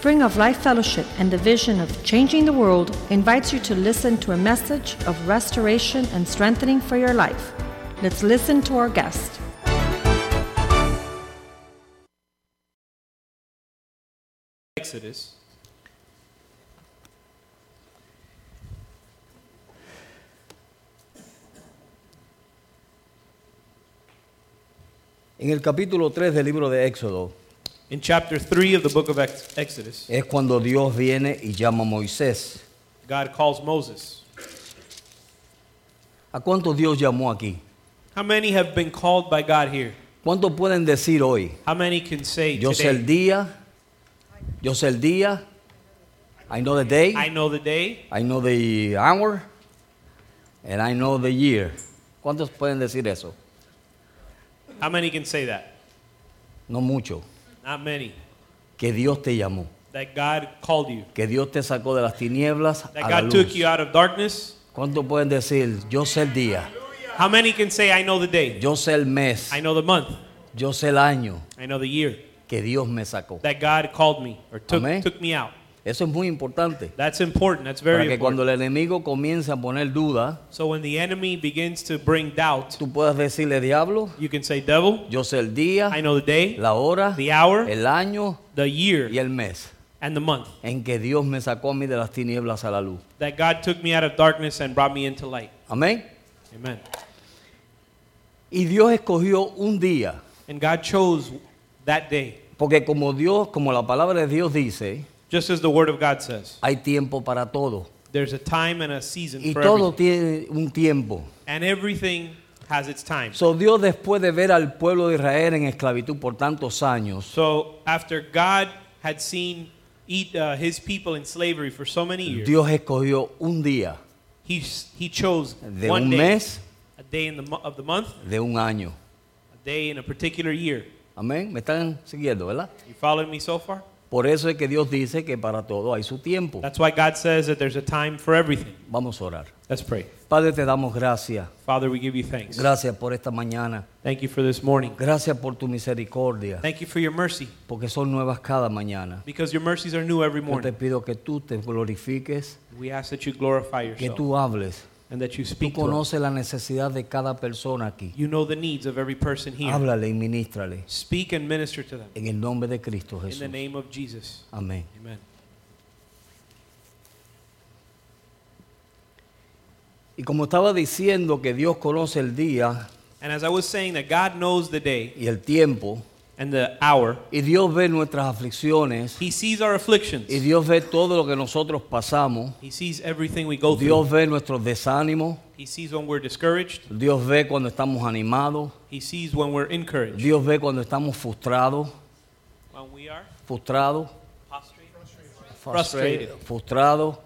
Spring of Life Fellowship and the vision of changing the world invites you to listen to a message of restoration and strengthening for your life. Let's listen to our guest. Exodus. En el capítulo 3 del libro de Éxodo In chapter 3 of the book of Ex- Exodus, es cuando Dios viene y llama a Moisés. God calls Moses. ¿A cuántos Dios llamó aquí? How many have been called by God here? ¿Cuántos pueden decir hoy? How many can say Yo sé el today, día, yo sé el día, I know the day, I know the day, I know the hour, and I know the year. ¿Cuántos pueden decir eso? how many can say that? No mucho. Not many. Que Dios te llamó, That God called you. que Dios te sacó de las tinieblas That a la God took you out of darkness. ¿Cuántos pueden decir, yo sé el día, How many can say I know the day? yo sé el mes, I know the month. yo sé el año I know the year. que Dios me sacó? That God called me or took, Amén. took me out. Eso es muy importante. That's important. That's Para very que cuando important. el enemigo comience a poner duda, So when the enemy begins to bring doubt, tú puedas decirle, diablo, you can say, Devil, yo sé el día, I know the day, la hora, the hour, el año the year, y el mes and the month. en que Dios me sacó a mí de las tinieblas a la luz. That God took me out of darkness and brought me into light. Amén. Amen. Y Dios escogió un día, And God chose that day. porque como Dios, como la palabra de Dios dice, Just as the word of God says. hay tiempo para todo. There's a time and a season Y for todo everything. tiene un tiempo. And everything has its time. So Dios después de ver al pueblo de Israel en esclavitud por tantos años, So after God had seen eat, uh, his people in slavery for so many years, Dios escogió un día he, he chose de one un day, mes, a day in the, mo- of the month, de un año. a day in a particular year. Amén. ¿Me están siguiendo, verdad? You following me so far? Por eso es que Dios dice que para todo hay su tiempo. That's why God says that there's a time for everything. Vamos a orar. Let's pray. Padre, te damos gracias. Father, we give you thanks. Gracias por esta mañana. Thank you for this morning. Gracias por tu misericordia, Thank you for your mercy, porque son nuevas cada mañana. because your mercies are new every Yo te morning. pido que tú te glorifiques, We ask that you glorify que yourself tú hables. And that you Tú speak to conoces la necesidad de cada persona aquí. You know the needs of every person here. Háblale y ministrale Speak and minister to them. en el nombre de Cristo In the Jesús. name of Jesus. Amén. Amen. Y como estaba diciendo que Dios conoce el día And as I was saying, that God knows the day y el tiempo, and the hour. y Dios ve nuestras aflicciones, He sees our afflictions. y Dios ve todo lo que nosotros pasamos, He sees everything we go through. Dios ve nuestros desánimos, He sees when we're discouraged. Dios ve cuando estamos animados, He sees when we're encouraged. Dios ve cuando estamos frustrados, When we are frustrados, Frustrated. frustrados.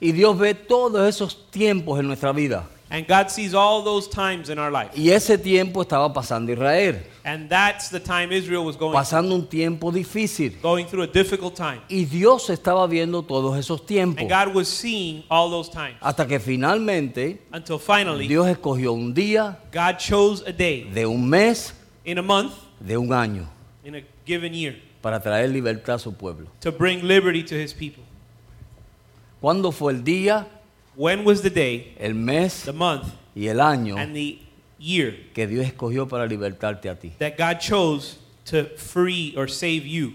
Y Dios ve todos esos tiempos en nuestra vida. And God sees all those times in our life. Y ese tiempo estaba pasando Israel, And that's the time Israel was going, pasando un tiempo difícil. going through a difficult time. Y Dios estaba viendo todos esos tiempos. And God was seeing all those times. Hasta que finalmente Until finally, Dios escogió un día, God chose a day de un mes, in a month, de un año, in a given year, para traer libertad a su pueblo. to bring liberty to his people. ¿Cuándo fue el día, When was the day, el mes the month, y el año and the year que Dios escogió para libertarte a ti? that God chose to free or save you?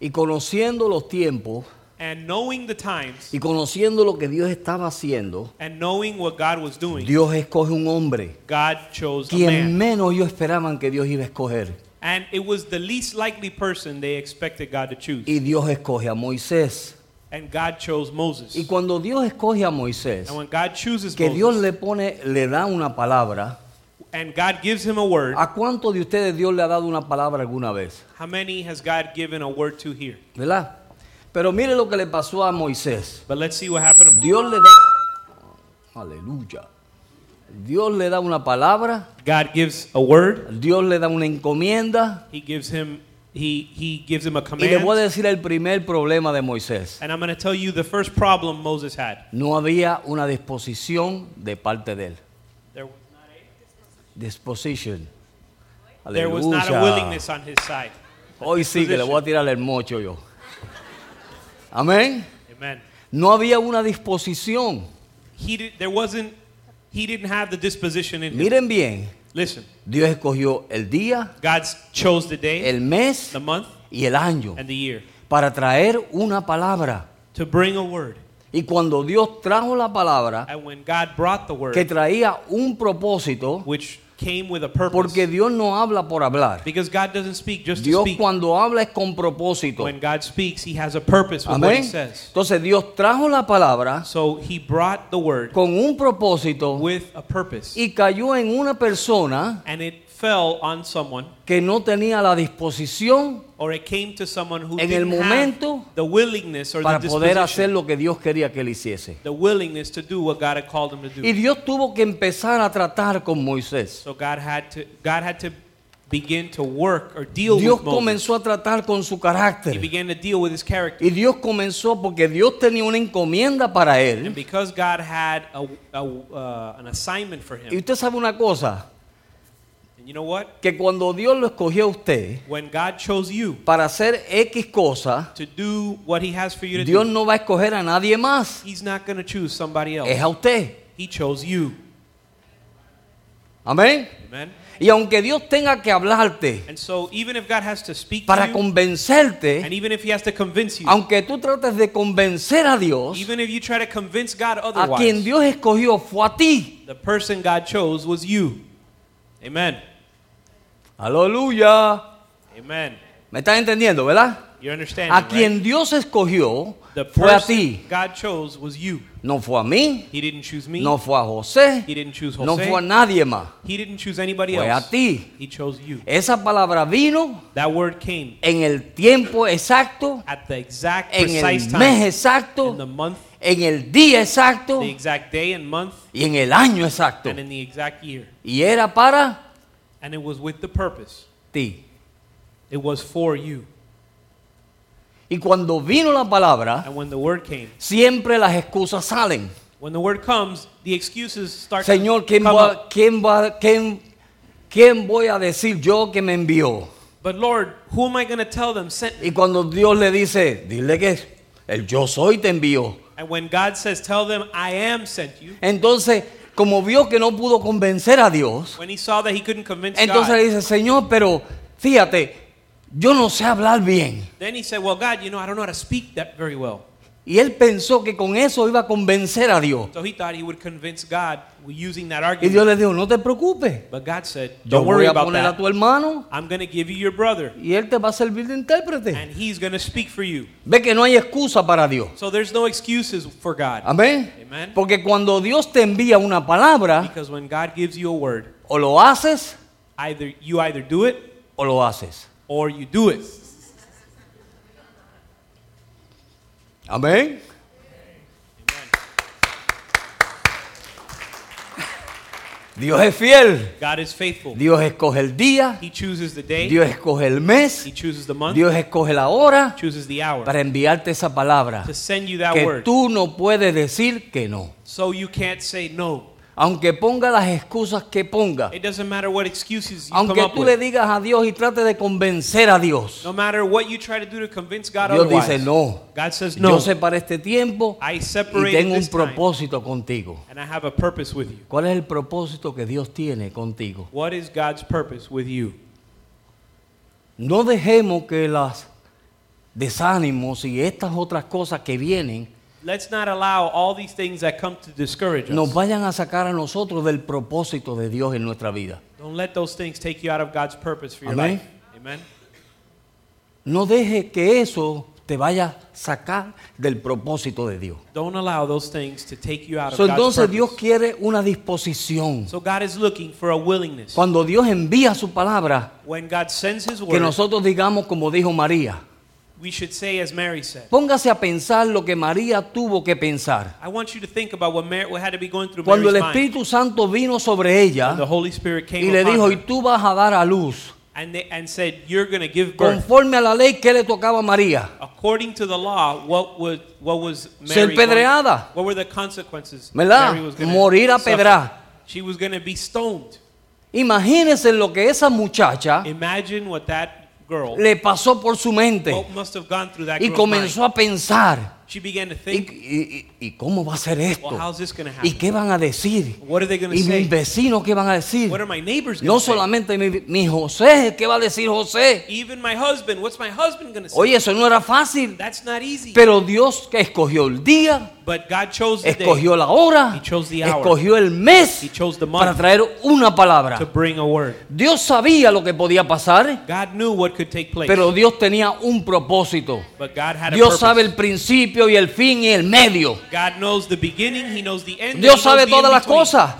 Y conociendo los tiempos And knowing the times y conociendo lo que Dios estaba haciendo, and knowing what God was doing, Dios escoge un hombre, God chose a quien man. menos ellos esperaban que Dios iba a escoger. And it was the least likely person they expected God to choose. Y Dios escoge a Moisés. And God chose Moses. Y cuando Dios escoge a Moisés, And when God chooses que Dios Moses, le pone, le da una palabra, and God gives him a word, ¿a cuántos de ustedes Dios le ha dado una palabra alguna vez? how many has God given a word to here? ¿Verdad? Pero mire lo que le pasó a Moisés. But let's see what happened. to- Dios le da, aleluya. Dios le da una palabra, God gives a word. Dios le da una encomienda. He gives him he he gives him a Y le voy a command. decir el primer problema de Moisés. And I'm going to tell you the first problem Moses had. No había una disposición de parte de él. There was not a Disposition. There was not a willingness on his side. Hoy sí que le voy a tirar el mocho yo. Amén. Amen. No había una disposición. He did, there wasn't. He didn't have the disposition in him. Miren bien, Listen, Dios escogió el día, God chose the day, el mes the month, y el año and the year para traer una palabra. to bring a word. Y cuando Dios trajo la palabra And when God brought the word, que traía un propósito, which came with a purpose, porque Dios no habla por hablar. because God doesn't speak just to speak. cuando habla es con propósito. When God speaks, He has a purpose with what He Amén. says. Entonces Dios trajo la palabra So He brought the word con un propósito with a purpose, y cayó en una persona and it fell on someone, que no tenía la disposición or it came to someone who En el momento have the willingness or para the poder hacer lo que Dios quería que él hiciese. the willingness to do what God had called him to do. Y Dios tuvo que empezar a tratar con Moisés. So God had to God had to begin to work or deal Dios with Moses. comenzó a tratar con su He carácter. began to deal with his character. Y Dios comenzó porque Dios tenía una encomienda para And él. because God had a, a, uh, an assignment for Y him, usted sabe una cosa, and you know what? que cuando Dios lo escogió a usted When God chose you para hacer X cosa, to do what He has for you to Dios do, no va a escoger a nadie más. He's not going to choose somebody else. Es a usted. He chose you. Amén. Amen. Y aunque Dios tenga que hablarte And so, even if God has to speak to para you, convencerte, you, aunque tú trates de convencer a Dios, even if you try to convince God a quien Dios escogió fue a ti. the person God chose was you. Amen. Aleluya. Amen. ¿Me estás entendiendo, verdad? You understand? A quien Dios escogió The fue a ti. God chose was you. No fue a mí, He didn't choose me. no fue a José, He didn't choose no Jose. fue a nadie más. He didn't choose anybody Fue a else. ti. He chose you. Esa palabra vino That word came en el tiempo exacto, at the exact en precise el mes in the exacto, month, en el día exacto the exact day and month, y en el año exacto. and in the exact year. Y era para And it was with the purpose. ti. It was for you. Y cuando vino la palabra, And when the word came, siempre las excusas salen. when the word comes, the excuses start Señor, to ¿quién, come va, up. quién, va, quién, ¿quién voy a decir yo que me envió? But Lord, who am I going to tell them sent me? Y cuando Dios le dice, dile que el yo soy te envió. And when God says, tell them I am sent you, Entonces, como vio que no pudo convencer a Dios, when he saw that he couldn't convince entonces le God, dice, Señor, pero fíjate, yo no sé hablar bien. then he said, well, God, you know, I don't know how to speak that very well. Y él pensó que con eso iba a convencer a Dios. So he thought he would convince God using that Y Dios argument. le dijo, no te preocupes, But God said, yo don't voy worry a about poner a that. tu hermano I'm going to give you your brother, y él te va a servir de intérprete. and he's going to speak for you. Ve que no hay excusa para Dios. So there's no excuses for God. Amén. Amen. Porque cuando Dios te envía una palabra, Because when God gives you a word, o lo haces either you either do it o lo haces. or you do it. Amén. Dios es fiel. God is faithful. Dios escoge el día. He chooses the day, Dios escoge el mes. He chooses the month, Dios escoge la hora chooses the hour para enviarte esa palabra. to send you that Que word. tú no puedes decir que no. So you can't say no. Aunque ponga las excusas que ponga. It doesn't matter what excuses you Aunque come up tú le with. digas a Dios y trate de convencer a Dios. No matter what you try to do to convince God Dios otherwise. dice no. God says no. Yo sé para este tiempo I y tengo un propósito contigo. and I have a purpose with you. ¿Cuál es el propósito que Dios tiene contigo? What is God's purpose with you? No dejemos que los desánimos y estas otras cosas que vienen Let's not allow all these things that come to discourage nos us. vayan a sacar a nosotros del propósito de Dios en nuestra vida. Don't let those things take you out of God's purpose for your Amén. life. Amen. No deje que eso te vaya a sacar del propósito de Dios. Don't allow those things to take you out of So, God's entonces purpose. Dios quiere una disposición. So God is looking for a willingness. Cuando Dios envía su palabra, When God sends His que word, nosotros digamos como dijo María. We should say as Mary said. Póngase a pensar lo que María tuvo que pensar. I want you to think about what, Mary, what had to be going through Cuando el Mary's mind. Espíritu Santo vino sobre When the ella Holy Spirit came y le upon dijo, her y tú vas a dar a luz. and, they, and said, you're going to give birth. Conforme a la ley, ¿qué le tocaba a María? According to the law, what, would, what was Ser Mary going- pedreada. What were the consequences? ¿Verdad? Mary was gonna Morir a suffer? pedra. She was going to be stoned. Imagínense lo que esa muchacha Imagine what that girl, le pasó por su mente that y comenzó a pensar. She began to ¿Y, think, y- y- y cómo va a ser esto? well, how's this going to ¿Y qué van a decir? What are they going to ¿Y say? mis vecinos qué van a decir? What are my neighbors going No to say? solamente mi, mi José, ¿qué va a decir José? Even my husband, what's my husband going to say? Oye, eso no era fácil. That's not easy. Pero Dios que escogió el día, but God chose the escogió day la hora, He chose the hour. escogió el mes He chose the para traer una to palabra. bring a word. Dios sabía lo que podía pasar, God knew what could take place. pero Dios tenía un propósito. but God had a Dios purpose. sabe el principio y el fin y el medio. God knows the beginning, He knows the end. and Dios sabe todas las cosas.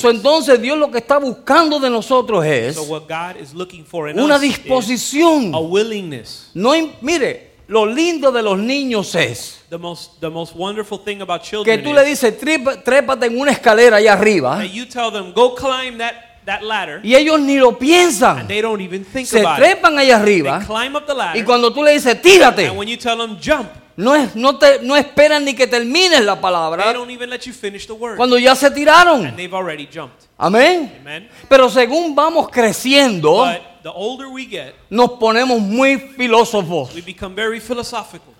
So, entonces Dios lo que está buscando de nosotros es so what God is looking for in una disposición. a willingness. No, mire, lo lindo de los niños es The most, the most wonderful thing about que children tú le dices, "Trepa- trépate en una escalera allá arriba, you tell them, go climb that, that ladder, y ellos ni lo piensan. and they don't even think Se about it. trepan allá They arriba, climb up the ladder, y cuando tú le dices, tírate, and when you tell them jump, no, es, no, te, no esperan ni que termines la they palabra don't even let you finish the word. cuando ya se tiraron. and they've already jumped. Amén. Amen. Pero según vamos creciendo, But the older we get, nos ponemos muy filósofos. we become very philosophical.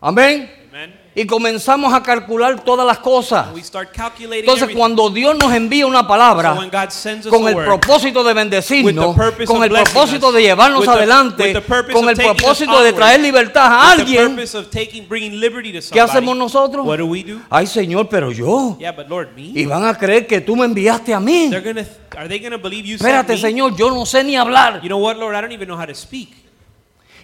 Amén. Amen. Y comenzamos a calcular todas las cosas. We start calculating Entonces cuando Dios nos envía una palabra con el word, propósito de bendecirnos, con el propósito us, de llevarnos the- adelante, con el propósito de traer libertad a alguien, taking, bringing liberty to ¿qué hacemos nosotros? What do we do? Ay Señor, pero yo. Yeah, but Lord, me? Y van a creer que tú me enviaste a mí. They're gonna, Espérate? Señor, yo no sé ni hablar. You know what, Lord? I don't even know how to speak.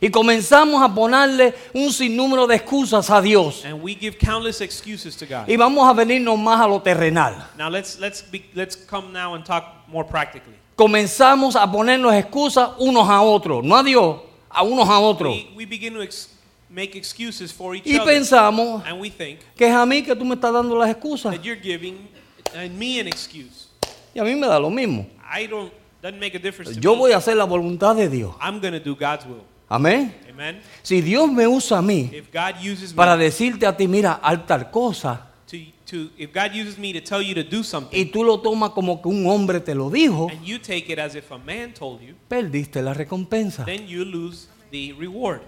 Y comenzamos a ponerle un sinnúmero de excusas a Dios. And we give countless excuses to God. Y vamos a venirnos más a lo terrenal. Now let's let's be, let's come now and talk more practically. Comenzamos a ponernos excusas unos a otros, no a Dios, a unos a otros. We, we begin to ex- make excuses for each Y other, pensamos and we think que es a mí que tú me estás dando las excusas. that you're giving uh, me an excuse. Y a mí me da lo mismo. I don't doesn't make a difference to Yo me. voy a hacer la voluntad de Dios. I'm do God's will. Amén. Amen. Si Dios me usa a mí If God uses para me decirte a ti, mira, haz tal cosa, to, to if God uses me to tell you to do something, y tú lo tomas como que un hombre te lo dijo, and you take it as if a man told you, perdiste la recompensa. then you lose the reward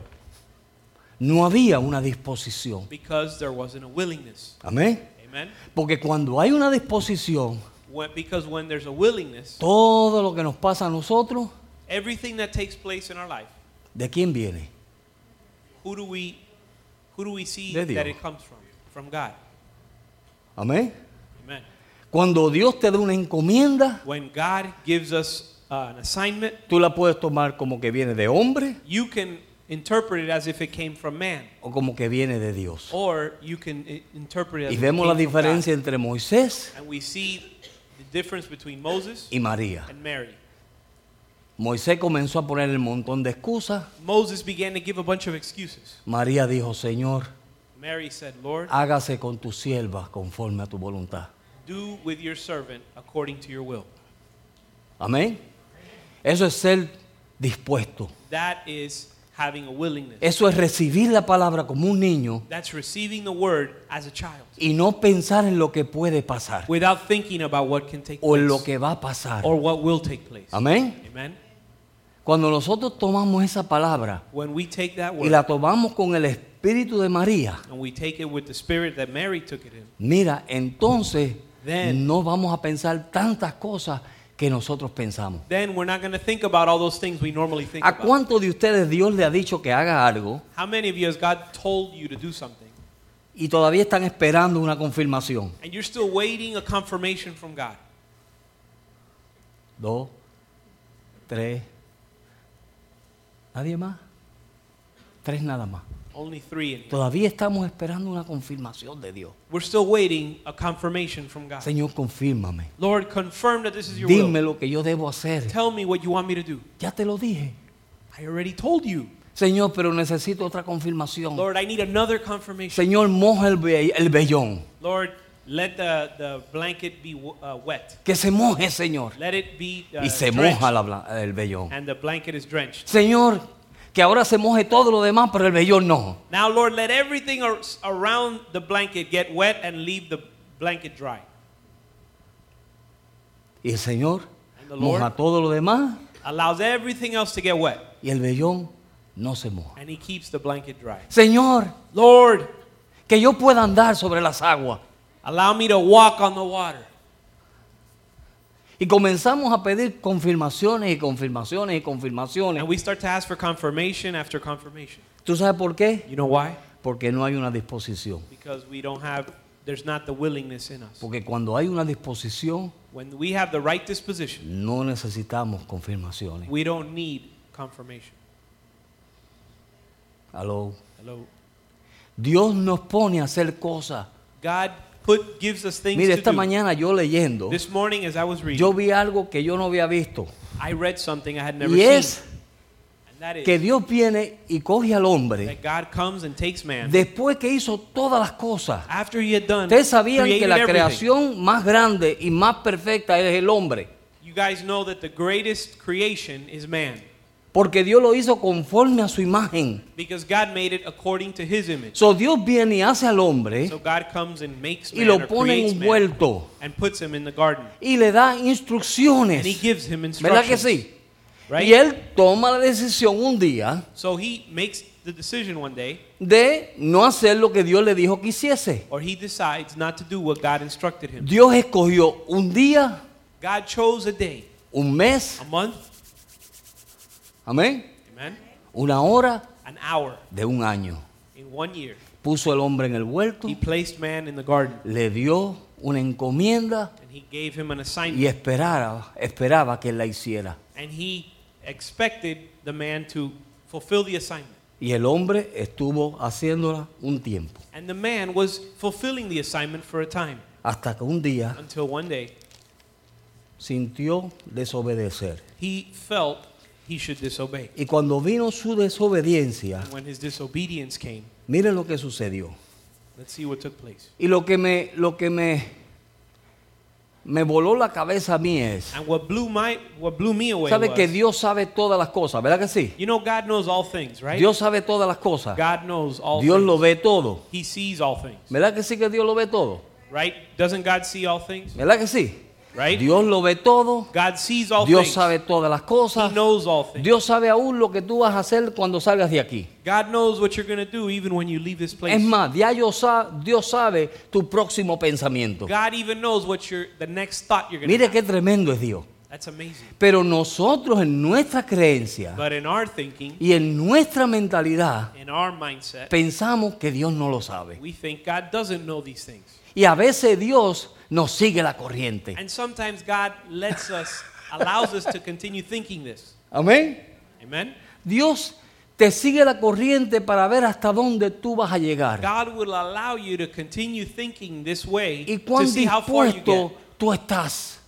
No había una disposición. because there wasn't a willingness. Amén. Amen. Porque cuando hay una disposición, When, because when there's a willingness, todo lo que nos pasa a nosotros, everything that takes place in our life, ¿de quién viene? who do we who do we see De Dios. that it comes from? From God. Amén. Amen. Cuando Dios te da una encomienda, When God gives us uh, an assignment, tú la puedes tomar como que viene de hombre you can interpret it as if it came from man, o como que viene de Dios. or you can i- interpret it as Y if it vemos la came from God. diferencia entre Moisés And we see the difference between Moses y María. and Mary. Moisés comenzó a poner el montón de excusas. Moses began to give a bunch of excuses. María dijo, Señor, Mary said, Lord, hágase con tu sierva conforme a tu voluntad. do with your servant according to your will. Amén. Eso es ser dispuesto. That is having a willingness. Eso es recibir la palabra como un niño That's receiving the word as a child y no pensar en lo que puede pasar without thinking about what can take o en lo place que va a pasar. or what will take place. Amén. Amen. Cuando nosotros tomamos esa palabra When we take that y word la tomamos con el espíritu de María, and we take it with the spirit that Mary took it in, mira, entonces Then- no vamos a pensar tantas cosas que nosotros pensamos. then we're not going to think about all those things we normally think ¿A about. cuántos de ustedes Dios le ha dicho que haga algo How many of you has God told you to do something y todavía están esperando una confirmación? and you're still waiting a confirmation from God? Dos, tres, nadie más. Tres nada más. Only three in. Todavía estamos esperando una confirmación de Dios. We're still waiting a confirmation from God. Señor, confírmame. Lord, confirm that this is your Dime will. lo que yo debo hacer. Tell me what you want me to do. Ya te lo dije. I already told you. Señor, pero necesito otra confirmación. Lord, I need another confirmation. Señor, moja el, el vellón. Lord, let the, the blanket be uh, wet. Que se moje, Señor. Let it be uh, Y se drenched, moja la el vellón. and the blanket is drenched. Señor, que ahora se moje todo lo demás, pero el vellón no. Now, Lord, let everything ar- around the blanket get wet and leave the blanket dry. Y el Señor moja todo lo demás allows everything else to get wet, y el vellón no se moja. and He keeps the blanket dry. Señor, Lord, que yo pueda andar sobre las aguas. Allow me to walk on the water. Y comenzamos a pedir confirmaciones y confirmaciones y confirmaciones. And we start to ask for confirmation after confirmation. ¿Tú sabes por qué? You know why? Porque no hay una disposición. Because we don't have, there's not the willingness in us. Porque cuando hay una disposición, When we have the right disposition, no necesitamos confirmaciones. we don't need confirmation. Aló. Hello. Dios nos pone a hacer cosas. God put gives us things Mire, to esta do. mañana yo leyendo, This morning, as I was reading, yo vi algo que yo no había visto. I read something I had never Y seen, es and that is que Dios viene y coge al hombre that God comes and takes man después que hizo todas las cosas. after He had done. Ustedes sabían que la everything. creación más grande y más perfecta es el hombre. You guys know that the greatest creation is man, Porque Dios lo hizo conforme a su imagen. because God made it according to His image. So Dios viene y hace al hombre So God comes and makes y lo pone man envuelto and puts him in the garden, y le da and He instrucciones. gives him ¿Verdad que instructions. sí? Right? Y él toma la decisión un día So He makes the decision one day, de no hacer lo que Dios le dijo que hiciese. or He decides not to do what God instructed him. Dios escogió un día, God chose a day, un mes, a month, amén, amen, una hora an hour de un año. in one year. Puso el hombre en el huerto, He placed man in the garden, le dio una encomienda and He gave him an y assignment, esperaba, esperaba que él la hiciera. and He expected the man to fulfill the assignment. Y el hombre estuvo haciéndola un tiempo. And the man was fulfilling the assignment for a time Hasta que un día until one day sintió desobedecer. he felt he should disobey. Y cuando vino su desobediencia, And when his disobedience came, miren lo que sucedió. let's see what took place. Y lo que me, lo que me, me voló la cabeza a mí es, And what blew my what blew me away sabe was, que Dios sabe todas las cosas, ¿verdad que sí? you know God knows all things, right? Dios sabe todas las cosas. God knows all Dios things. lo ve todo. He sees all things, ¿Verdad que sí que Dios lo ve todo? right? Doesn't God see all things? ¿Verdad que sí? Right? Dios lo ve todo. God sees all Dios things. sabe todas las He cosas. knows all things. Dios sabe aún lo que tú vas a hacer cuando salgas de aquí. God knows what you're going to do even when you leave this place. Es más, ya yo sa- Dios sabe tu próximo pensamiento. God even knows what your the next thought you're going to Mire qué tremendo es Dios. That's amazing. Pero nosotros en nuestra creencia But in our thinking, y en nuestra mentalidad in our mindset, pensamos que Dios no lo sabe. we think God doesn't know these things. Y a veces Dios nos sigue la corriente. And sometimes God lets us, allows us to continue thinking this. Amén. Amen? Dios te sigue la corriente para ver hasta dónde tú vas a llegar. God will allow you to continue thinking this way Y to cuán see how far you dispuesto get. tú estás.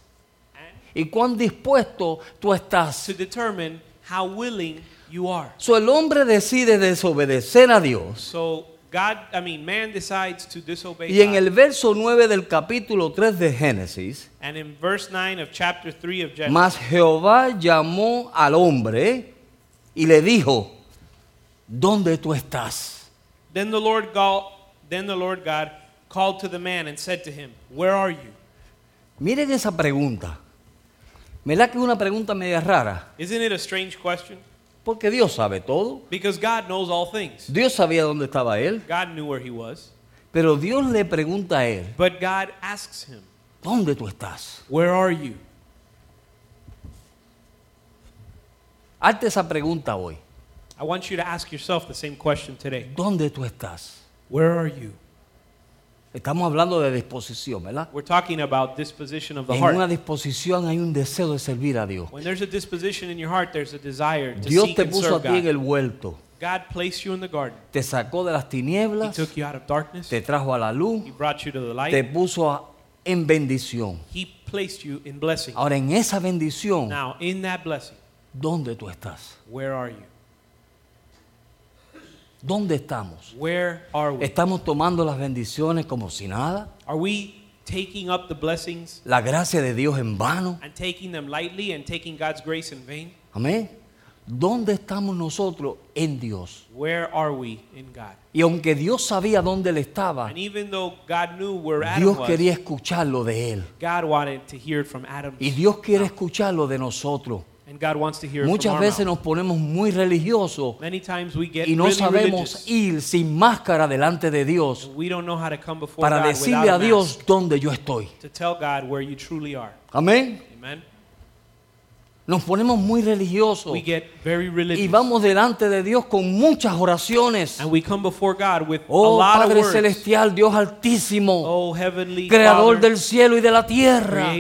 And Y cuán dispuesto tú estás. to determine how willing you are. So el hombre decide desobedecer a Dios. So God, I mean, man decides to disobey Y en God. el verso 9 del capítulo 3 de Génesis, And in verse 9 of chapter 3 of Genesis, mas Jehová llamó al hombre y le dijo, ¿dónde tú estás? then the Lord God, then the Lord God called to the man and said to him, Where are you? Miren esa pregunta. ¿Verdad que es una pregunta media rara? Isn't it a strange question? Porque Dios sabe todo. Because God knows all things. Dios sabía dónde estaba él. God knew where he was. Pero Dios le pregunta a él, But God asks him, ¿dónde tú estás? Where are you? Hazte esa pregunta hoy. I want you to ask yourself the same question today. ¿Dónde tú estás? Where are you? Estamos hablando de disposición, ¿verdad? We're talking about disposition of the En una heart. disposición hay un deseo de servir a Dios. When there's a disposition in your heart, there's a desire to Dios seek te and puso a serve ti en God. el huerto. God placed you in the garden. Te sacó de las He tinieblas, took you out of darkness. te trajo a la luz, He brought you to the te light. puso a- en bendición. He placed you in blessing. Ahora en esa bendición, Now, in that blessing, ¿dónde tú estás? where are you? ¿Dónde estamos? Where are we? ¿Estamos tomando las bendiciones como si nada? Are we taking up the blessings ¿La gracia de Dios en vano? and taking them lightly and taking God's grace in vain? Amén. ¿dónde estamos nosotros en Dios? Where are we in God? Y aunque Dios sabía dónde él estaba, And even though God knew where Adam Dios was, quería escucharlo de él. God wanted to hear it from Adam. Y Dios quiere escucharlo de nosotros. And God wants to hear it Muchas veces nos ponemos muy religiosos Many times we get y no really sabemos religious. ir sin máscara delante de Dios We don't know how to come before para God decirle a Dios dónde yo estoy. to tell God where you truly are. Amén. Nos ponemos muy religiosos We get very y religious. vamos delante de Dios con muchas oraciones. And we come before God with Oh a lot Padre of. Celestial, Dios Altísimo, Oh Creador Father, del cielo y de la tierra,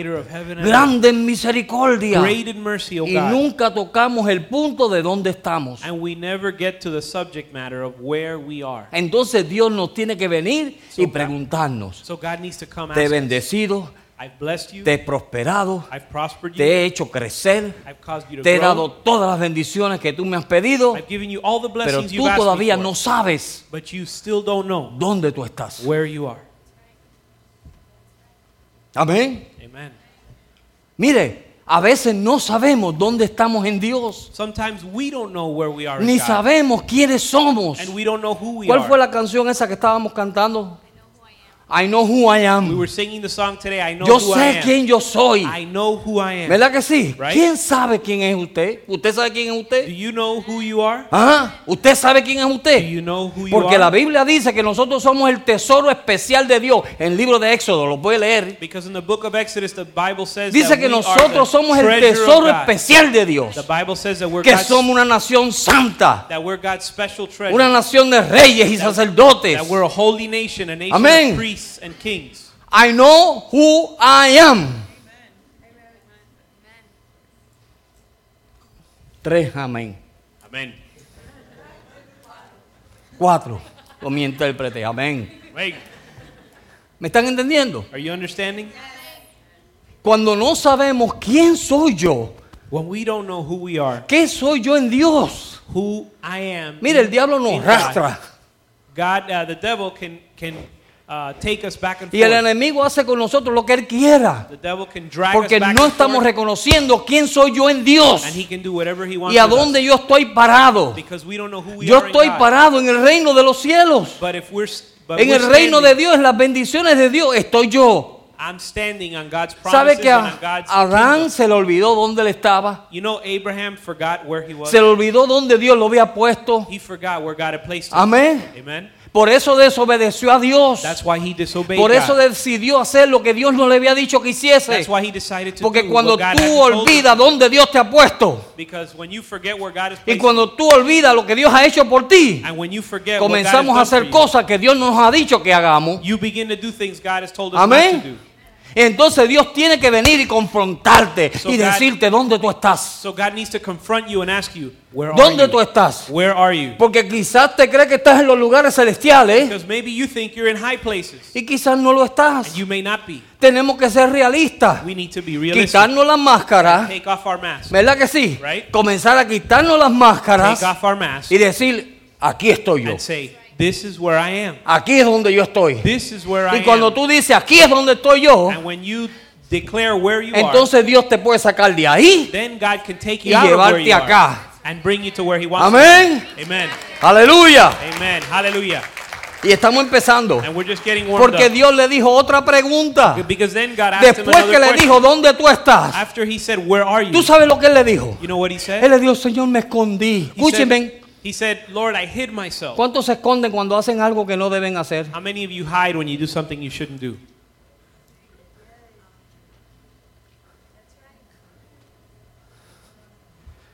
grande en misericordia. great in mercy, O Y God. nunca tocamos el punto de dónde estamos. And we never get to the subject matter of where we are. Entonces Dios nos tiene que venir y So God- preguntarnos, So God needs to come te he ask us, bendecido, I've blessed you, te he prosperado, I've prospered you, te he hecho crecer, I've caused you to te he grow, dado todas las bendiciones que tú me has pedido, I've given you all the pero blessings tú you've asked todavía me no for, sabes but you still don't know dónde tú estás. where you are. Amén. Amen. Mire, a veces no sabemos dónde estamos en Dios, Sometimes we don't know where we are ni sabemos quiénes somos. and we don't know who we ¿Cuál are. fue la canción esa que estábamos cantando? I know who I We am. were singing the song today, I know Yo who I sé am. quién yo soy. I know who I am. ¿Verdad que sí? Right? ¿Quién sabe quién es usted? ¿Usted sabe quién es Do usted? you know who you are? ¿Ah? ¿Usted sabe quién es Do usted? you know who you Porque are? la Biblia dice que nosotros somos el tesoro especial de Dios. En el libro de Éxodo, lo puede leer. Because in the book of Exodus, the Bible says Dice that que we nosotros the somos el tesoro especial de Dios. The Bible says that we're Que God's, somos una nación santa. that we're God's special treasure. Una nación de reyes y sacerdotes. that we're a holy nation, a nation Amén. Priests and kings. I know who I am. Tres, amén. Amen. Cuatro, con mi intérprete, amén. Wait, ¿Me están entendiendo? are you understanding? Cuando no sabemos quién soy yo, When we don't know who we are, qué soy yo en Dios. who I am. Mire, el diablo nos God. rastra. God, uh, the devil can can uh, take us back and Y el forth. enemigo hace con nosotros lo que él quiera. The devil can drag Porque no and estamos forth, reconociendo quién soy yo en Dios. and he can do whatever he wants Y a dónde yo estoy parado. because we don't know who we Yo estoy parado en el reino de los cielos. But if we're s- but En el reino de Dios, en las bendiciones de Dios, estoy yo. I'm standing on God's ¿Sabe promises que and a God's Adán se le olvidó dónde él estaba? You know, Abraham forgot where he was. Se le olvidó dónde Dios lo había puesto. He forgot where God had placed him. Amén. Amen. Por eso desobedeció a Dios. That's why he disobeyed Por eso God. decidió hacer lo que Dios no le había dicho que hiciese. That's why he decided to Porque do cuando what God tú olvidas dónde Dios te ha puesto Because when you forget where God has y cuando tú olvidas lo que Dios ha hecho por ti, you, and when you forget what God has comenzamos a hacer cosas que Dios nos ha dicho que hagamos. Amén. Entonces Dios tiene que venir y confrontarte So y God- decirte dónde tú estás. So God needs to confront you and ask you, where are ¿Dónde you? tú estás? Where are you? Porque quizás te crees que estás en los lugares celestiales Because maybe you think you're in high places y quizás no lo estás. and you may not be. Tenemos que ser realistas. We need to be realistic. Quitarnos las máscaras, Take off our mask. ¿verdad que sí? Right. Comenzar a quitarnos las máscaras Take off our mask y decir, aquí estoy yo. and say, this is where I am. Aquí es donde yo estoy. This is where I Y cuando am. tú dices, aquí es donde estoy yo, And when you declare where you are, entonces Dios te puede sacar de ahí. then God can take y you out of where llevarte you are acá. and bring you to where He wants Amén. you. Amen. Aleluya. Amen. Hallelujah. Y estamos empezando. And we're just getting warmed Porque up. Dios le dijo otra pregunta. Because then God asked him Después another que le question. dijo, ¿dónde tú estás? After he said, where are you? ¿Tú sabes lo que él le dijo? You know what he said? Él le dijo, Señor, me escondí. He said, Escúcheme, he said, Lord, I hid myself. ¿cuántos se esconden cuando hacen algo que no deben hacer? How many of you hide when you do something you shouldn't do?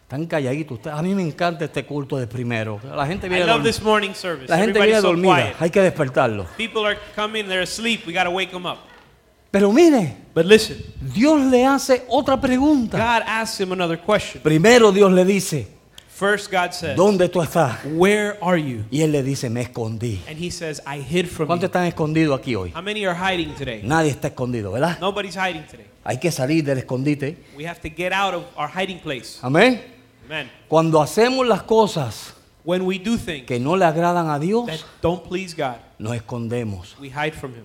Están calladitos. A mí me encanta este culto de primero. La gente I viene, love dorm- this morning service. la gente Everybody's viene so dormida. quiet. Hay que despertarlo. People are coming, they're asleep. We got to wake them up. Pero mire, But listen, Dios le hace otra pregunta. God asks him another question. Primero Dios le dice, First, God says, ¿dónde tú estás? Where are you? Y él le dice, me escondí. And he says, I hid from ¿Cuántos you. están escondidos aquí hoy? How many are hiding today? Nadie está escondido, ¿verdad? Nobody's hiding today. Hay que salir del escondite. We have to get out of our hiding place. Amén. Amen. Cuando hacemos las cosas When we do things que no le agradan a Dios, that don't please God, nos escondemos. we hide from Him.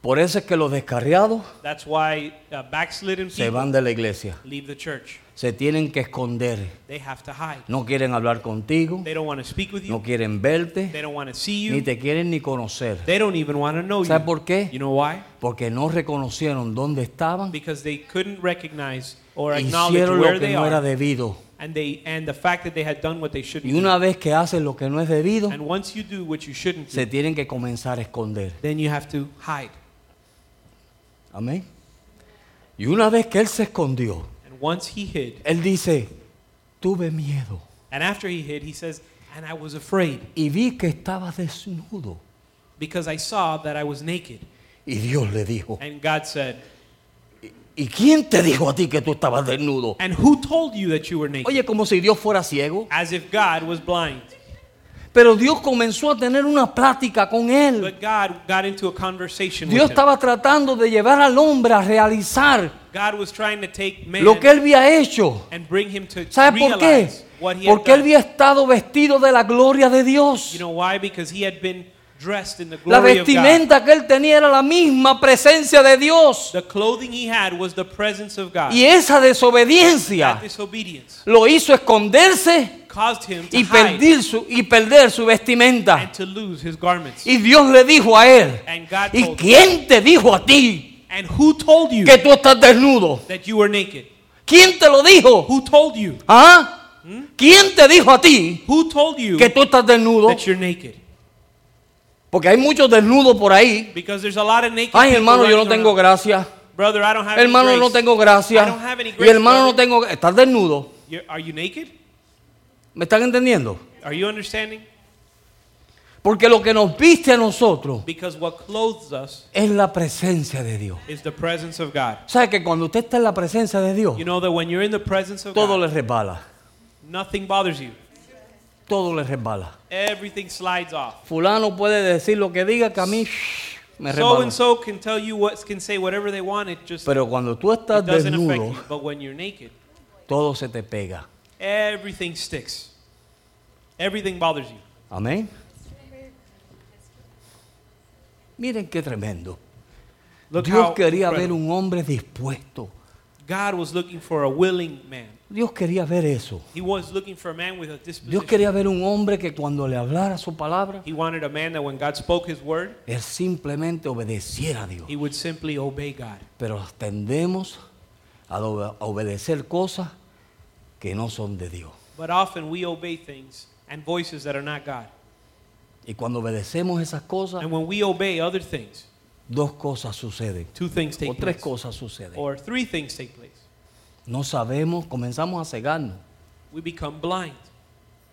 Por eso es que los descarriados That's why uh, backslidden se van de la iglesia. leave the church. Se tienen que esconder. They have to hide. No quieren hablar contigo, They don't want to speak with you. no quieren verte, They don't want to see ni you. te quieren ni conocer. They don't even want to know ¿Sabe you. por qué? You know why? Porque no reconocieron dónde estaban, Because they couldn't recognize or acknowledge hicieron where lo que they no era are, debido. and they and the fact that they had done what they shouldn't Y do. una vez que hacen lo que no es debido, And once you do what you shouldn't se do, tienen que comenzar a esconder. then you have to hide. Amén. Y una vez que él se escondió, once he hid, él dice, tuve miedo and after he hid, he says, "And I was afraid y vi que estaba desnudo. because I saw that I was naked." Y Dios le dijo, And God said, ¿y quién te dijo a ti que tú estabas desnudo? "And who told you that you were naked?" Oye, como si Dios fuera ciego. As if God was blind. Pero Dios comenzó a tener una plática con él. But God got into a conversation Dios with him. estaba tratando de llevar al hombre a realizar God was trying to take man lo que él había hecho. and bring him to ¿Sabe por qué? what he had Porque él había estado vestido de la gloria de Dios. You know why? Because he had been dressed in the La glory of God. vestimenta que él tenía era la misma presencia de Dios. The clothing he had was the presence of God. Y esa desobediencia That disobedience lo hizo esconderse caused him to y perder su, y perder su vestimenta. and to lose his garments. Y Dios le dijo a él, And God ¿y told him, quién te dijo a ti and who told you que tú estás desnudo? that you were naked? ¿Quién te lo dijo? Who told you? ¿Ah? ¿Quién te dijo a ti Who told you que tú estás desnudo? that you're naked? Porque hay muchos desnudos por ahí. Because there's a lot of naked Ay, hermano, yo no tengo around. gracia. Brother, I don't have Hermano, any no grace. tengo I gracia. don't have any Y grace, hermano, no brother. tengo... ¿Estás desnudo? You're- are you naked? ¿Me están entendiendo? Are you understanding? Porque lo que nos viste a nosotros Because what clothes us es la presencia de Dios. is the presence of God. ¿Sabe que cuando usted está en la presencia de Dios, You know that when you're in the presence of todo God, le resbala? nothing bothers you. Todo le resbala. Everything slides off. Fulano puede decir lo que diga que a mí shh, me So resbala. and so can tell you what can say whatever they want. It just Pero cuando tú estás doesn't affect desnudo, you. But when you're naked, todo se te pega. everything sticks. Everything bothers you. Amén. Miren qué tremendo. Look Dios quería ver un hombre dispuesto. God was looking for a willing man. Dios quería ver eso. He was looking for a man with a disposition. Dios quería ver un hombre que cuando le hablara su palabra, He wanted a man that when God spoke his word, él simplemente obedeciera a Dios. he would simply obey God. Pero tendemos a obedecer cosas que no son de Dios. But often we obey things and voices that are not God. Y cuando obedecemos esas cosas, And when we obey other things, dos cosas suceden. two things O take tres place. cosas suceden. Or three things take place. No sabemos, comenzamos a cegarnos. We become blind.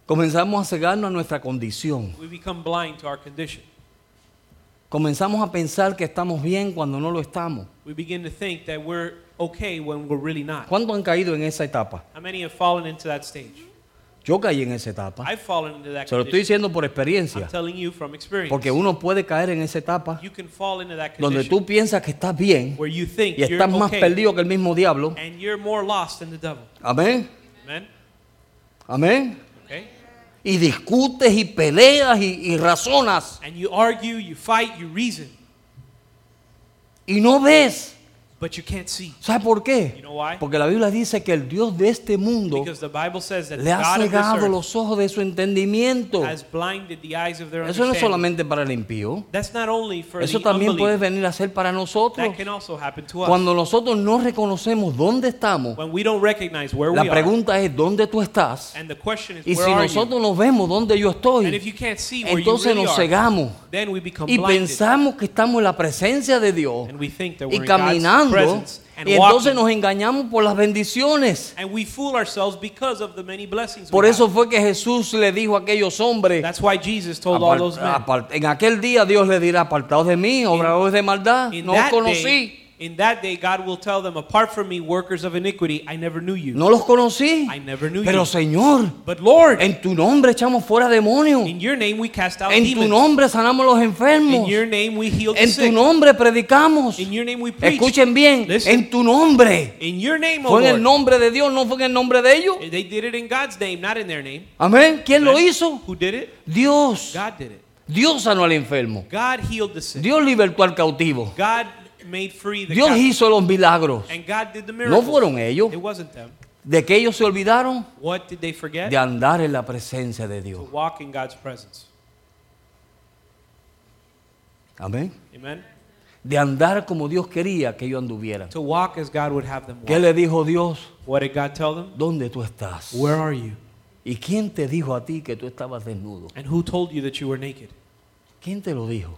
Comenzamos a cegarnos a nuestra condición. We become blind to our condition. Comenzamos a pensar que estamos bien cuando no lo estamos. We begin to think that we're okay when we're really not. ¿Cuántos han caído en esa etapa? How many have fallen into that stage? Yo caí en esa etapa. I've fallen into that Se lo estoy diciendo por I'm experiencia. telling you from experience. Porque uno puede caer en esa etapa You can fall into that donde condition tú piensas que estás bien where you think y you're estás más okay perdido que el mismo diablo. and you're more lost than the devil. Amén. Amen? Amén. Okay? Y discutes y peleas y, y razonas. And you argue, you fight, you reason, Y no ves. But you can't see. ¿Sabes por qué? You know why? Porque la Biblia dice que el Dios de este mundo Because the Bible says that le ha cegado los ojos de su entendimiento. has blinded the eyes of their Eso no es solamente para el impío. That's not only for Eso the también puede venir a ser para nosotros. That can also happen to us. Cuando nosotros no reconocemos dónde estamos, when we don't recognize where la we are, pregunta es dónde tú estás. and the question is, Y where si are nosotros nos vemos dónde yo you? And if estoy, you can't see where you entonces really nos are, cegamos then we become y blinded. pensamos que estamos en la presencia de Dios and we think that y caminando y entonces nos engañamos por las bendiciones. And we fool ourselves because of the many blessings Por eso fue que Jesús le dijo a aquellos hombres, That's why Jesus told all apar- those men, apar- en aquel día Dios le dirá, apartados de mí, obradores de maldad, no os conocí, in that day God will tell them, apart from me, workers of iniquity, I never knew you. no los conocí. I never knew Pero you. Señor, But Lord, en tu nombre echamos fuera demonios, in your name we cast out en tu demons. nombre sanamos los In enfermos, your name we heal the en tu nombre predicamos. In your name we preach. Escuchen bien, Listen. en tu nombre. In your name, O Fue en el nombre de Dios, no fue en el nombre de ellos. They did it in God's name, not in their name. Amén. ¿Quién lo Amen. hizo? Who did it? Dios. God did it. Dios sanó al enfermo. God healed the sick. Dios libertó al cautivo. God Dios hizo los milagros. And God did the No fueron ellos. It wasn't them. ¿De que ellos se olvidaron? What did they forget? De andar en la presencia de To Dios. walk in God's presence. Amén. De andar como Dios quería que ellos anduvieran. To walk as God would have them ¿Qué le dijo Dios? What did God tell them? ¿Dónde tú estás? Where are you? ¿Y quién te dijo a ti que tú estabas desnudo? And who told you that you were naked? ¿Quién te lo dijo?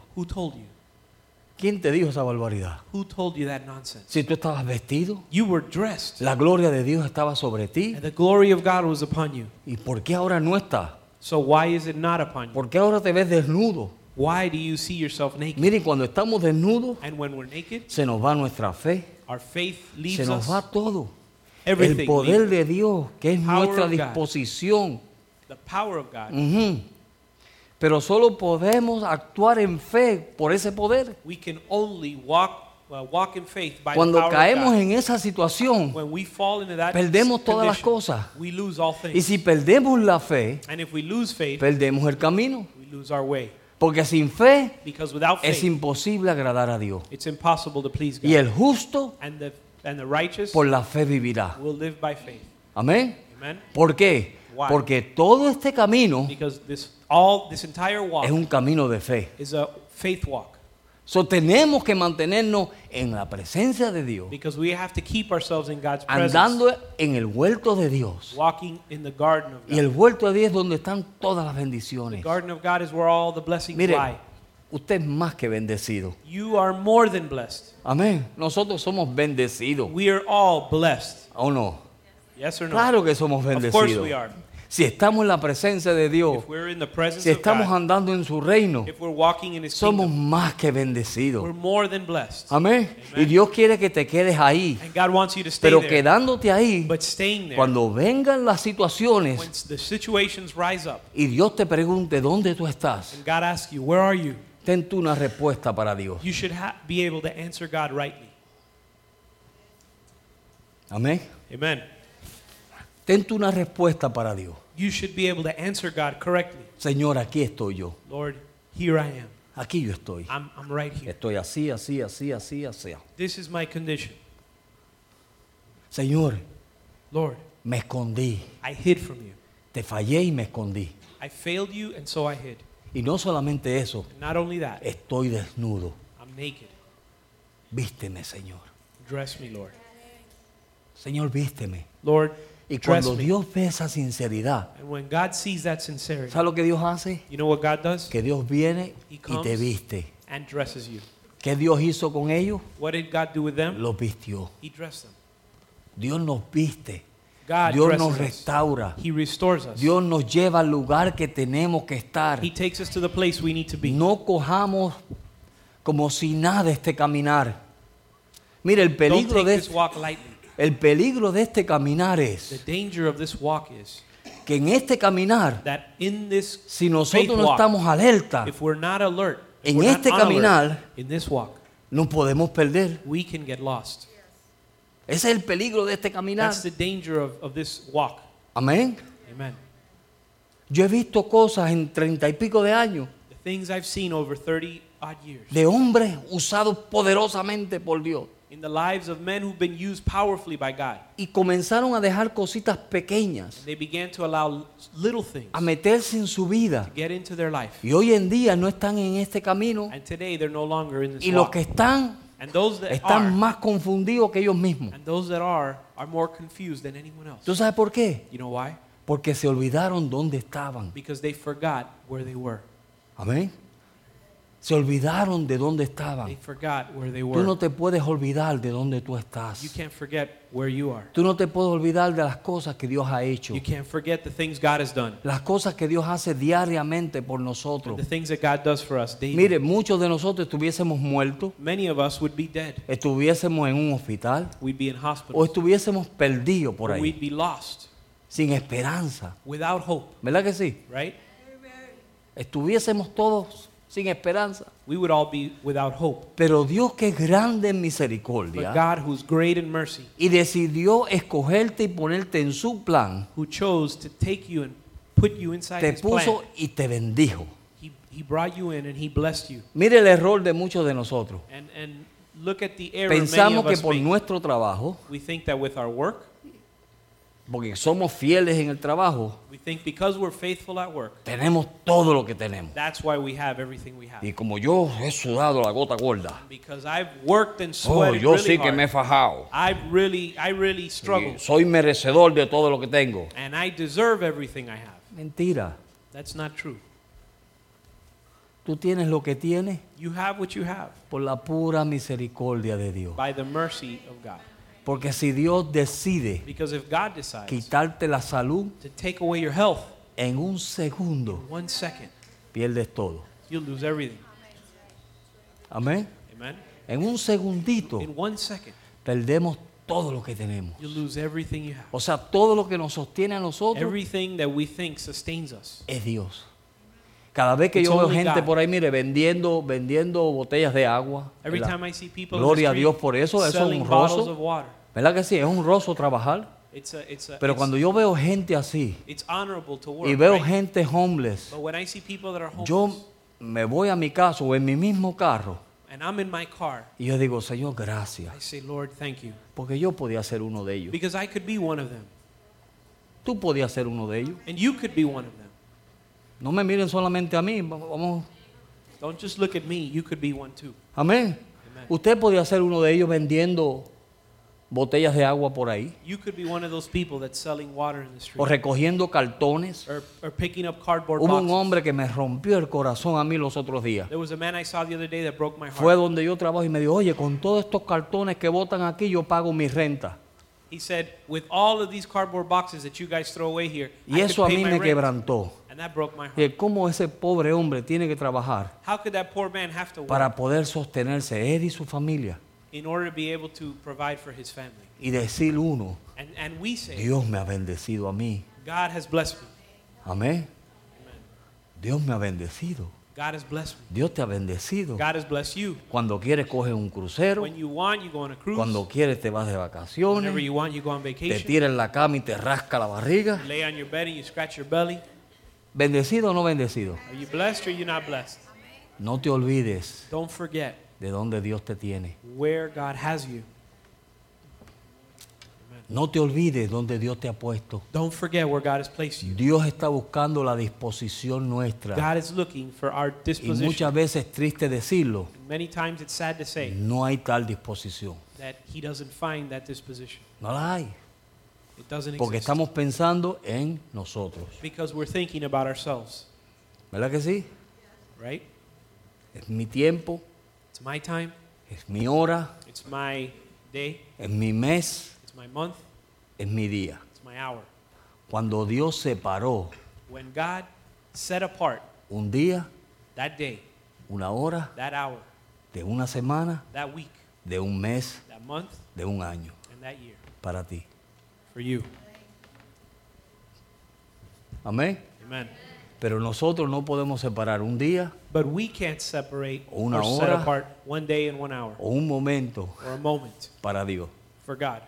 Who told you? ¿Quién te dijo esa barbaridad? Who told you that nonsense? Si tú estabas vestido, You were dressed. la gloria de Dios estaba sobre ti. And the glory of God was upon you. ¿Y por qué ahora no está? So why is it not upon you? ¿Por qué ahora te ves desnudo? Why do you see yourself naked? Miren, cuando estamos desnudos, And when we're naked, se nos va nuestra fe, our faith se leaves nos us. va todo. El Everything. poder leaves. de Dios, que es Power nuestra of God. disposición. The power of God. Ujú. Pero solo podemos actuar en fe por ese poder. We can only walk uh, walk in faith by Cuando the power caemos of God. en esa situación, when we fall into that perdemos todas las cosas. We lose all y si perdemos la fe, and if we lose faith, perdemos el camino. we lose our way. Porque sin fe without es faith, imposible agradar a Dios. it's impossible to please God. Y el justo and the and the righteous por la fe vivirá. will live by faith. Amén. Amen. ¿Por qué? Why? Porque todo este camino all this entire walk es un camino de fe. is a faith walk. So, tenemos que mantenernos en la presencia de Dios, Because we have to keep ourselves in God's presence. andando en el huerto de Dios. walking in the garden of God. Y el huerto de Dios es donde están todas las the bendiciones. garden of God is where all the blessings Mire, lie. usted es más que bendecido. You are more than blessed. Amén. Nosotros somos bendecidos. We are all blessed. ¿O no? Yes or no? Claro que somos Of course bendecidos. we are. Si estamos en la presencia de Dios, si estamos God, andando en su reino, somos kingdom, más que bendecidos. Amén. Y Dios quiere que te quedes ahí. Pero there. quedándote ahí, there, cuando vengan las situaciones up, y Dios te pregunte dónde tú estás, you, "Where are you?" ten tú una respuesta para Dios. Should ha- be able to answer God rightly. Amén. Amen. Ten tú una respuesta para Dios. You should be able to answer God correctly. Señor, aquí estoy yo. Lord, here I am. Aquí yo estoy. I'm, I'm right here. Estoy así, así, así, así, así. This is my condition. Señor, Lord, me escondí. I hid from you. Te fallé y me escondí. I failed you, and so I hid. Y no solamente eso, And not only that, estoy desnudo. I'm naked. Vísteme, Señor. Dress me, Lord. Señor, vísteme. Lord, Y cuando. Dios ve esa sinceridad, And when God sees that sincerity, ¿sabe lo que Dios hace? you know what God does? Que Dios viene y te viste. And dresses you. ¿Qué Dios hizo con ellos? What did God do with them? Los vistió. He dressed them. Dios nos viste. God Dios nos restaura. He restores us. Dios nos lleva al lugar que tenemos que estar. He takes us to the place we need to be. No cojamos como si nada este caminar. Mire, el peligro de. El peligro de este caminar The es danger of this walk is que en este caminar, that in this si nosotros no walk, estamos alerta, if we're not alert, if En we're not este on alert, caminar- in this walk, nos podemos perder. we can get lost. Ese es el peligro de este caminar. That's the danger of, of this walk. Amén. Amen. Yo he visto cosas en treinta y pico de años The things I've seen over 30 odd years de hombres usados poderosamente por Dios in the lives of men who've been used powerfully by God. y comenzaron a dejar cositas pequeñas, They began to allow little things a meterse en su vida. to get into their life. Y hoy en día no están en este camino And today they're no longer in this y los walk. que están And those that están are, más confundidos que ellos mismos. and those that are, are more confused than anyone else. ¿Tú sabes por qué? You know why? Porque se olvidaron dónde estaban. Because they forgot where they were. Amén. Se olvidaron de dónde They estaban. forgot where they Tú no were. te puedes olvidar de dónde tú estás. You can't forget where you are. Tú no te puedes olvidar de las cosas que Dios ha hecho. You can't forget the things God has done. Las cosas que Dios hace diariamente por nosotros. The things that God does for us daily. Mire, muchos de nosotros estuviésemos muertos, Many of us would be dead. estuviésemos en un hospital We'd be in o estuviésemos perdidos por Or ahí, we'd be lost sin esperanza. without hope, ¿Verdad que sí? right? Estuviésemos todos sin esperanza. We would all be without hope. Pero Dios que es grande en But misericordia God, who's great in mercy, y decidió escogerte y ponerte en su plan, who chose to take you and put you inside te His plan, puso y te bendijo. He, He brought you in and he blessed you. Mire el error de muchos de nosotros. And and look at the error many Pensamos of que us por make. nuestro trabajo, We think that with our work, porque somos fieles en el trabajo, we think because we're faithful at work, tenemos todo lo que tenemos. that's why we have everything we have. Y como yo he sudado la gota gorda, Because I've worked and oh, sweated yo really sí que me he fajado. I've really, I really Y struggled, soy merecedor de todo lo que tengo. and I deserve everything I have. Mentira. That's not true. Tú tienes lo que tienes You have what you have por la pura misericordia de Dios. by the mercy of God. Porque si Dios decide Because if God decides quitarte la salud, to take away your health en un segundo one second, pierdes todo. you'll lose everything. Amén. Amen. En un segundito In one second, perdemos todo lo que tenemos. lose everything you have. O sea, todo lo que nos sostiene a nosotros Everything that we think sustains us. es Dios. Cada vez que It's yo veo gente God. por ahí, mire, vendiendo, vendiendo botellas de agua. Every time I see people Gloria a Dios por eso, eso es honroso. ¿Verdad que sí? Es honroso trabajar. it's a, it's a, Pero cuando yo veo gente así it's honorable to work. y veo right? gente homeless, But when I see people that are homeless, yo me voy a mi casa o en mi mismo carro and I'm in my car, y yo digo, Señor, gracias. I say, Lord, thank you, Porque yo podía ser uno de ellos. because I could be one of them, Tú podías ser uno de ellos. and you could be one of them. No me miren solamente a mí. Vamos. Don't just look at me; you could be one too. Amén. Amen. Usted podía ser uno de ellos vendiendo botellas de agua por ahí. You could be one of those people that's selling water in the O street, recogiendo cartones. or, or picking up cardboard Hubo un hombre que me rompió el corazón a mí los otros días. There was a man I saw the other day that broke my heart. Fue donde yo trabajo y me dijo, oye, con todos estos cartones que botan aquí, yo pago mi renta. He said, "With all of these cardboard boxes that you guys throw away here, Y I eso could a pay mí my me rent." quebrantó. And that broke my heart. Cómo ese pobre hombre tiene que trabajar How could that poor man have to work para poder sostenerse él y su familia. in order to be able to provide for his family? Y decir uno, And and we say, Dios me ha bendecido a mí. God has blessed me. Amén. Dios me ha bendecido. God has blessed me. Dios te ha bendecido. God has blessed you. Cuando quieres coges un crucero. When you want, you go on a cruise. Cuando quieres te vas de vacaciones. Whenever you want, you go on Te vacation. tiras en la cama y te rasca la barriga. You lay on your bed and you scratch your belly. ¿Bendecido o no bendecido? Are you blessed or you not blessed? No te olvides Don't forget de dónde Dios te tiene. where God has you. No te olvides dónde Dios te ha puesto. Don't forget where God has placed you. Dios está buscando la disposición nuestra. God is looking for our Y disposition. muchas veces es triste decirlo, Many times it's sad to say no hay tal disposición. that He doesn't find that disposition. No la hay. It doesn't Porque exist. estamos pensando en nosotros. Because we're thinking about ourselves, ¿Verdad que sí? right? Es mi tiempo, It's my time, es mi hora, it's my day, es mi mes, my month, es mi día. it's my hour. Cuando Dios separó When God set apart un día, that day, una hora, that hour, de una semana, that week, de un mes, that month, de un año and that year para ti. for you. Amén. Amen. Pero nosotros no podemos separar un día But we can't separate Una or set hora. apart one day and one hour o un momento or a moment para Dios. for God.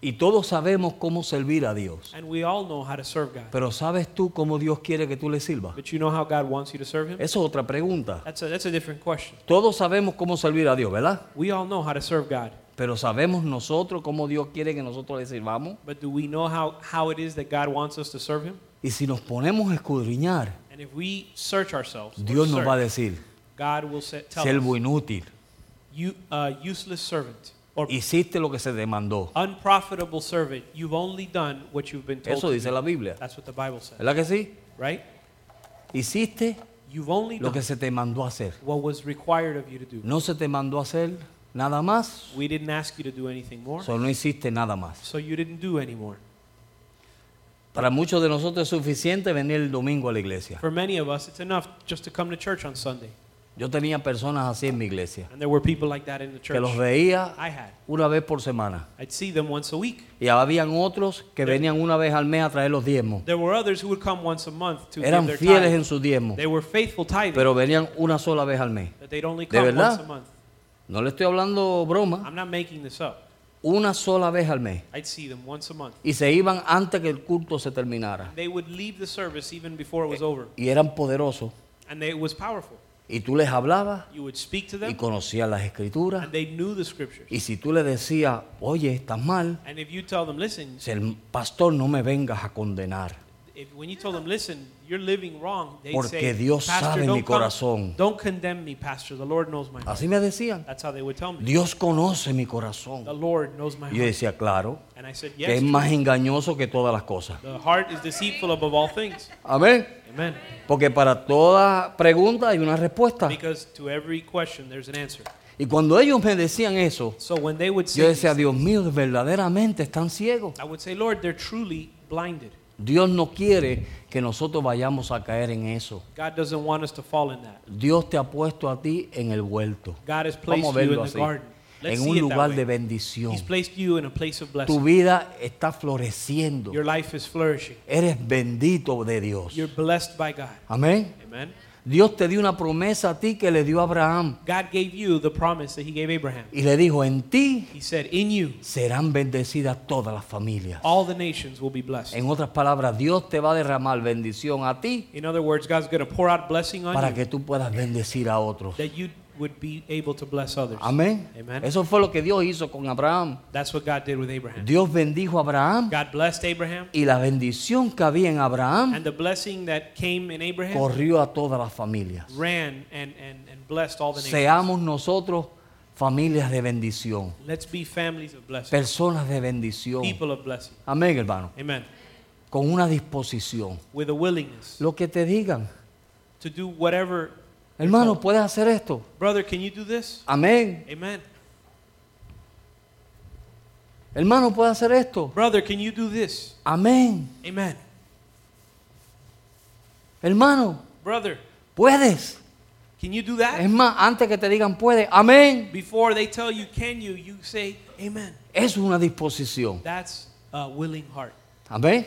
Y todos sabemos cómo servir a Dios. And we all know how to serve God. Pero ¿sabes tú cómo Dios quiere que tú le sirvas? But you know how God wants you to serve Him? Eso es otra pregunta. That's a, that's a different question. Todos sabemos cómo servir a Dios, ¿verdad? We all know how to serve God. Pero ¿sabemos nosotros cómo Dios quiere que nosotros le sirvamos? But do we know how, how it is that God wants us to serve Him? Y si nos ponemos a escudriñar, And if we search ourselves, Dios nos va a decir, God will say, tell us, inútil, you, uh, useless servant or hiciste lo que se demandó. unprofitable servant, you've only done what you've been told Eso to dice do. la Biblia. That's what the Bible says, ¿Verdad que sí? right? Hiciste You've only lo done que se te mandó a hacer. what was required of you to do. No se te mandó a hacer nada más, We didn't ask you to do anything more, solo no hiciste nada más. so you didn't do any more. Para muchos de nosotros es suficiente venir el domingo a la iglesia. For many of us, it's enough just to come to church on Sunday. Yo tenía personas así en mi iglesia, And there were people like that in the que church. los veía I had. una vez por semana. I'd see them once a week. Y habían otros que venían una vez al mes a traer los diezmos. There were others who would come once a month to Eran give their fieles en sus diezmos, They were faithful tithing, pero venían una sola vez al mes. but they'd only ¿De come verdad? once a month. No le estoy hablando broma, I'm not making this up. una sola vez al mes. I'd see them once a month. Y se iban antes que el culto se terminara. They would leave the service even before it was over. Y eran poderosos. And they, it was powerful. Y tú les hablabas You would speak to y conocías las escrituras. and they knew the scriptures. Y si tú le decías, oye, estás mal, them, listen, el pastor no me vengas a condenar. If, when you told them, listen, you're living wrong, they Porque say, Dios Pastor, sabe don't mi come- corazón." don't condemn me, Pastor. The Lord knows my heart. Así me decían. That's how they would tell me. Dios conoce mi The corazón. Lord knows my Y yo heart. decía, claro, And I said, que yes. es más engañoso que todas las cosas. The heart is deceitful above all things. Amén. Amen. Porque para toda pregunta hay una respuesta. Because to every question, there's an answer. Y cuando ellos me decían eso, So when they would say, yo decía, these Dios mío, verdaderamente están ciegos. I would say, Lord, they're truly blinded. Dios no quiere que nosotros vayamos a caer en eso. God doesn't want us to fall in that. Dios te ha puesto a ti en el huerto. God has Vamos placed a you verlo in the así. garden. Let's En see un it that lugar way. de bendición. He's placed you in a place of Tu vida está floreciendo. Your life is flourishing. Eres bendito de Dios. You're blessed by God. Amén. Amen. Dios te dio una promesa a ti que le dio a Abraham. God gave you the promise that He gave Abraham. Y le dijo, en ti He said, In you, serán bendecidas todas las familias. all the nations will be blessed. En otras palabras, Dios te va a derramar bendición a ti In other words, God's going to pour out blessing on para you que tú puedas bendecir a otros. that you would be able to bless others. Amén. Amen. Eso fue lo que Dios hizo con Abraham. That's what God did with Abraham. Dios bendijo a Abraham God blessed Abraham, y la bendición que había en Abraham and the blessing that came in Abraham corrió a todas las familias. ran and, and, and blessed all the nations. Seamos nosotros familias de bendición, Let's be families of blessing, personas de bendición. people of blessing. Amén, hermano. Amen. Con una disposición. With a willingness Lo que te digan. to do whatever. Hermano, puedes hacer esto. Brother, can you do this? Amén. Amen. Hermano, puedes hacer esto. Brother, can you do this? Amén. Amen. Hermano, Brother, puedes. can you do that? Es más, antes que te digan puedes. Amén. Before they tell you, can you, you say, Amen. Es una disposición. That's a willing heart. Amén.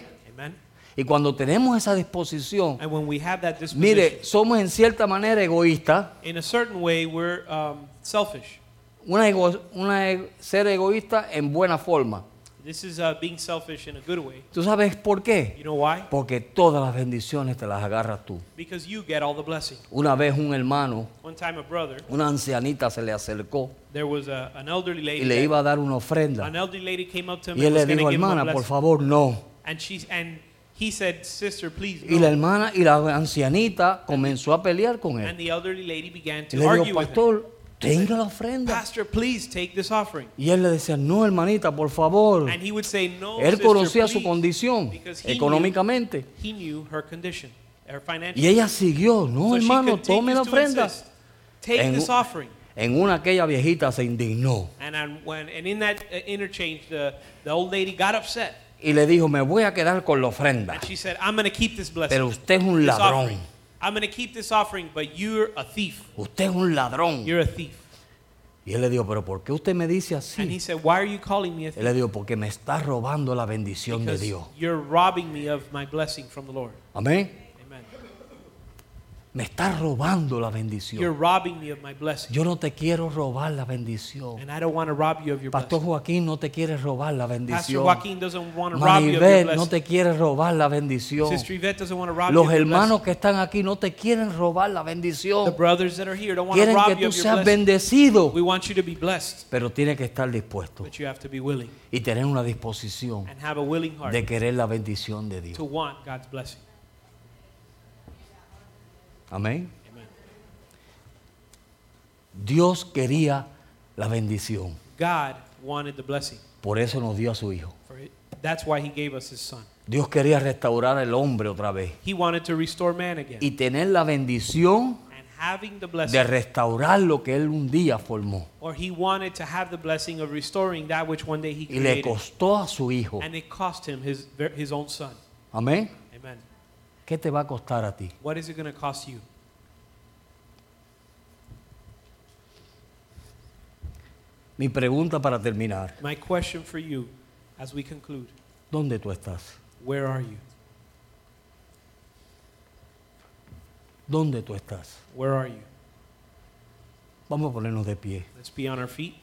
Y cuando tenemos esa disposición, And when we have that disposition, mire, somos en cierta manera egoístas. in a certain way, we're um, selfish. Una ego- una e- ser egoísta en buena forma. This is uh, being selfish in a good way. ¿Tú sabes por qué? You know why? Porque todas las bendiciones te las agarras tú. Because you get all the blessing. Una vez un hermano, One time, a brother, una ancianita se le acercó there was a, an elderly lady. y le iba a dar una ofrenda. an elderly lady came up to him Y él le dijo, hermana, por favor, no. And she and he said, "Sister, please." Y la hermana y la ancianita comenzó a pelear con And él. the elderly lady began Y to le argue dijo, with him. pastor, tenga la ofrenda. Pastor, please take this offering. Y él le decía, no, hermanita, por favor. And he would say, "No, Él sister, conocía su please," condición because he económicamente. Knew, he knew her condition, her financial. Y ella siguió, no, so she hermano, continues tome la to ofrenda. insist, Take En this offering. En una aquella viejita se indignó And when and in that uh, interchange, the the old lady got upset y le dijo, me voy a quedar con la ofrenda. she said, "I'm to keep this blessing, Pero usted es un this ladrón. offering. I'm to keep this offering, but you're a thief. Usted es un ladrón. You're a thief." Y él le dijo, pero ¿por qué usted me dice And he así? said, "Why are you calling me a Él thief?" le dijo, porque me está robando la bendición de Because Dios. you're robbing me of my blessing from the Lord. Amén. Me está robando la You're bendición. robbing me of my blessing. Yo no te quiero robar la bendición. And I don't want to rob you of your Pastor blessing. Joaquín no te quiere robar la Pastor bendición. Joaquin doesn't want to rob you of your Maribel no blessing. te quiere robar la bendición. Sister Yvette doesn't want to rob Los hermanos blessing. que están aquí no te quieren robar la The bendición. brothers that are here don't want to Quieren que rob you tú of your seas blessing. bendecido. We want you to be blessed, Pero tiene que estar dispuesto but you have to be willing y tener una disposición and have a willing heart de querer la bendición de Dios. to want God's blessing. Amén. Dios quería la bendición. God wanted the blessing. Por eso nos dio a su Hijo. That's why he gave us his son. Dios quería restaurar al hombre otra vez He wanted to restore man again. y tener la bendición And having the de blessing, restaurar lo que Él un día formó. or he wanted to have the blessing of restoring that which one day he Y le created. costó a su Hijo. And it cost him his, his own son. Amén. Amen. ¿Qué te va a costar a ti? What is it going to cost you? Mi pregunta para terminar. My question for you as we conclude ¿Dónde tú estás? where are you? ¿Dónde tú estás? Where are you? Vamos a ponernos de pie. Let's be on our feet.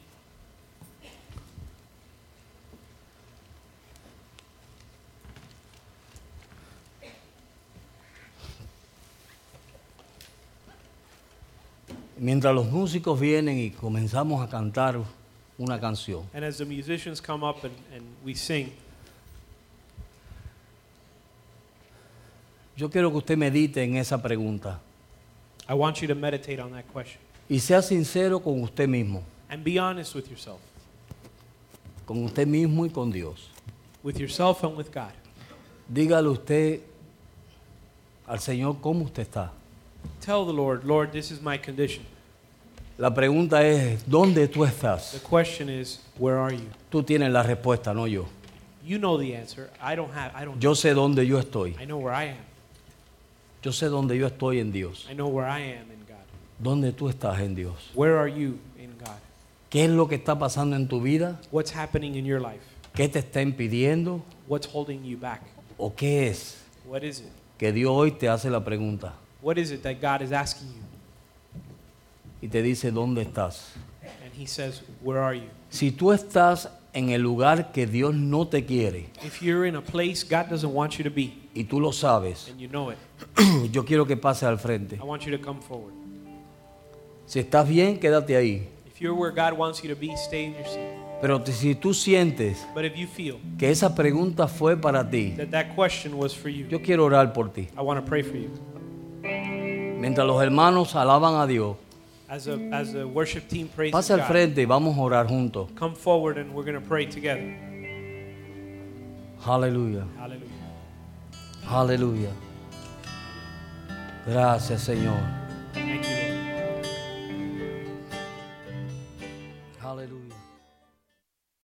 Mientras los músicos vienen y comenzamos a cantar una canción, And as the musicians come up and, and we sing, yo quiero que usted medite en esa pregunta I want you to meditate on that question y sea sincero con usted mismo, and be honest with yourself, con usted mismo y con Dios. with yourself and with God. Dígale usted al Señor cómo usted está. Tell the Lord, Lord, this is my condition. La pregunta es, ¿dónde tú The estás? question is, where are you? Tú tienes la respuesta, no yo. You know the answer. I don't have. I don't. Yo sé dónde yo estoy. I know where I am. Yo sé dónde yo estoy en Dios. I know where I am in God. ¿Dónde tú estás en Dios? Where are you in God? ¿Qué es lo que está pasando en tu vida? What's happening in your life? ¿Qué te está impidiendo? What's holding you back? ¿O qué es? What is it? Que Dios hoy te hace la pregunta What is it that God is asking you? y te dice, ¿dónde estás? And He says, Where are you? Si tú estás en el lugar que Dios no te quiere If you're in a place God doesn't want you to be, y tú lo sabes, and you know it, yo quiero que pases al frente. I want you to come forward. Si estás bien, quédate ahí. If you're where God wants you to be, stay in your seat. Pero si tú sientes But if you feel que esa pregunta fue para ti, that that question was for you, yo quiero orar por ti. I want to pray for you. Mientras los hermanos alaban a Dios, As a as a worship team praises pase al frente y vamos a orar juntos. come forward and we're going to pray together. Aleluya, Hallelujah. aleluya. Gracias Señor.